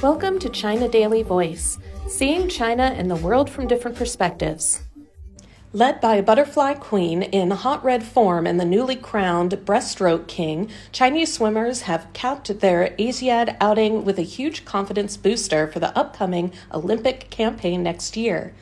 Welcome to China Daily Voice, seeing China and the world from different perspectives. Led by a butterfly queen in hot red form and the newly crowned breaststroke king, Chinese swimmers have capped their Asiad outing with a huge confidence booster for the upcoming Olympic campaign next year.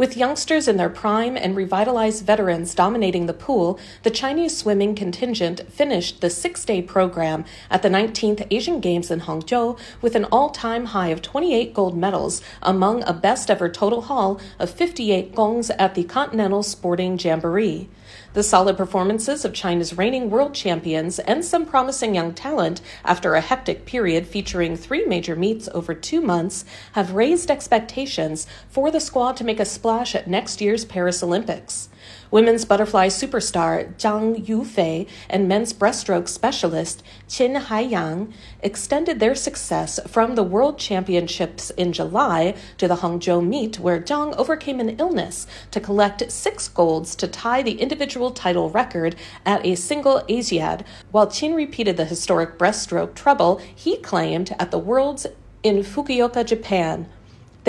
With youngsters in their prime and revitalized veterans dominating the pool, the Chinese swimming contingent finished the six day program at the 19th Asian Games in Hangzhou with an all time high of 28 gold medals among a best ever total haul of 58 gongs at the Continental Sporting Jamboree. The solid performances of China's reigning world champions and some promising young talent after a hectic period featuring three major meets over two months have raised expectations for the squad to make a splash at next year's Paris Olympics. Women's butterfly superstar Zhang Yufei and men's breaststroke specialist Qin Haiyang extended their success from the World Championships in July to the Hangzhou meet, where Zhang overcame an illness to collect six golds to tie the individual title record at a single Asiad, while Qin repeated the historic breaststroke treble he claimed at the Worlds in Fukuoka, Japan.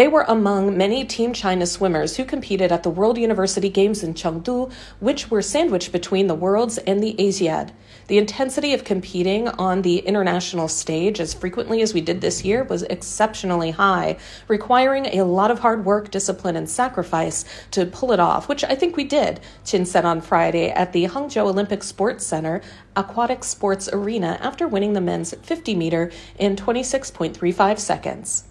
They were among many Team China swimmers who competed at the World University Games in Chengdu, which were sandwiched between the Worlds and the Asiad. The intensity of competing on the international stage as frequently as we did this year was exceptionally high, requiring a lot of hard work, discipline, and sacrifice to pull it off, which I think we did, Qin said on Friday at the Hangzhou Olympic Sports Center Aquatic Sports Arena after winning the men's 50 meter in 26.35 seconds.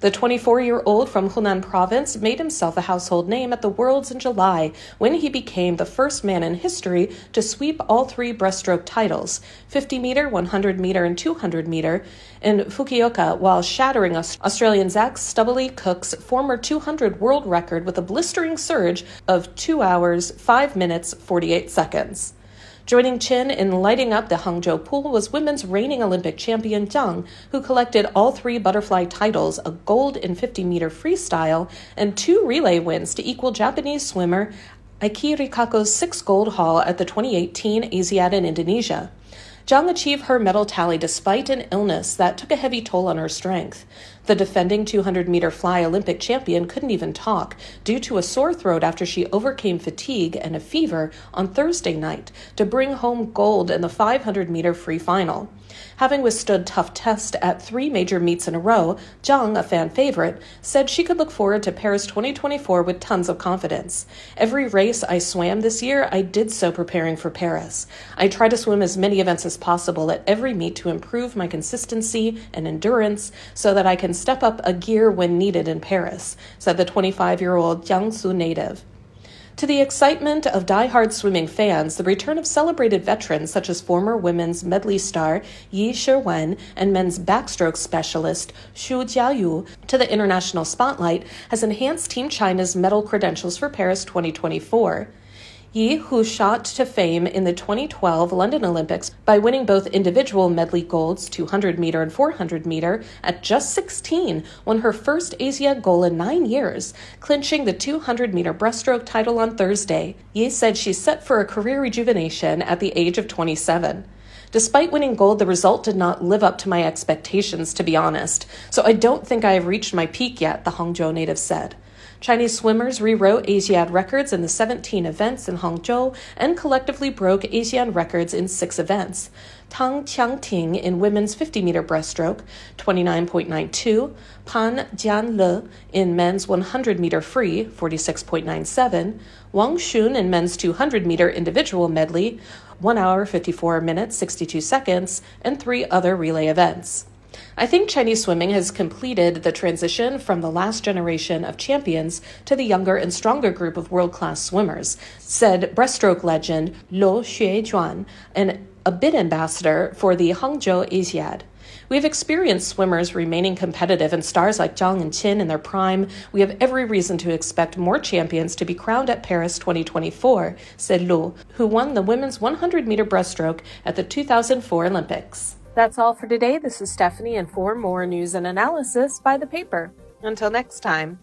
The 24 year old from Hunan province made himself a household name at the Worlds in July when he became the first man in history to sweep all three breaststroke titles 50 meter, 100 meter, and 200 meter in Fukuoka while shattering Australian Zac Stubblety Cook's former 200 world record with a blistering surge of 2 hours, 5 minutes, 48 seconds. Joining Qin in lighting up the Hangzhou pool was women's reigning Olympic champion Zhang, who collected all three butterfly titles a gold in 50 meter freestyle and two relay wins to equal Japanese swimmer Ikee Rikako's six gold haul at the 2018 Asiad in Indonesia. Zhang achieved her medal tally despite an illness that took a heavy toll on her strength. The defending 200 meter fly Olympic champion couldn't even talk due to a sore throat after she overcame fatigue and a fever on Thursday night to bring home gold in the 500 meter free final. Having withstood tough tests at three major meets in a row, Zhang, a fan favorite, said she could look forward to Paris 2024 with tons of confidence. Every race I swam this year, I did so preparing for Paris. I try to swim as many events as possible at every meet to improve my consistency and endurance so that I can step up a gear when needed in Paris, said the 25 year old Jiangsu native. To the excitement of die-hard swimming fans, the return of celebrated veterans such as former women's medley star Ye Shiwen and men's backstroke specialist Xu Jiayu to the international spotlight has enhanced Team China's medal credentials for Paris 2024. Ye, who shot to fame in the 2012 London Olympics by winning both individual medley golds, 200 meter and 400 meter, at just 16, won her first Asia goal in nine years, clinching the 200 meter breaststroke title on Thursday. Ye said she's set for a career rejuvenation at the age of 27. Despite winning gold, the result did not live up to my expectations, to be honest. So I don't think I have reached my peak yet, the Hangzhou native said. Chinese swimmers rewrote Asiad records in the 17 events in Hangzhou and collectively broke Asian records in six events. Tang Qianting in women's 50 meter breaststroke, 29.92, Pan Jianle in men's 100 meter free, 46.97, Wang Shun in men's 200 meter individual medley, 1 hour 54 minutes 62 seconds, and three other relay events. I think Chinese swimming has completed the transition from the last generation of champions to the younger and stronger group of world class swimmers, said breaststroke legend Luo Xuejuan, and a bid ambassador for the Hangzhou Asiad. We've experienced swimmers remaining competitive and stars like Zhang and Qin in their prime. We have every reason to expect more champions to be crowned at Paris 2024, said Luo, who won the women's 100 meter breaststroke at the 2004 Olympics. That's all for today. This is Stephanie, and for more news and analysis, by the paper. Until next time.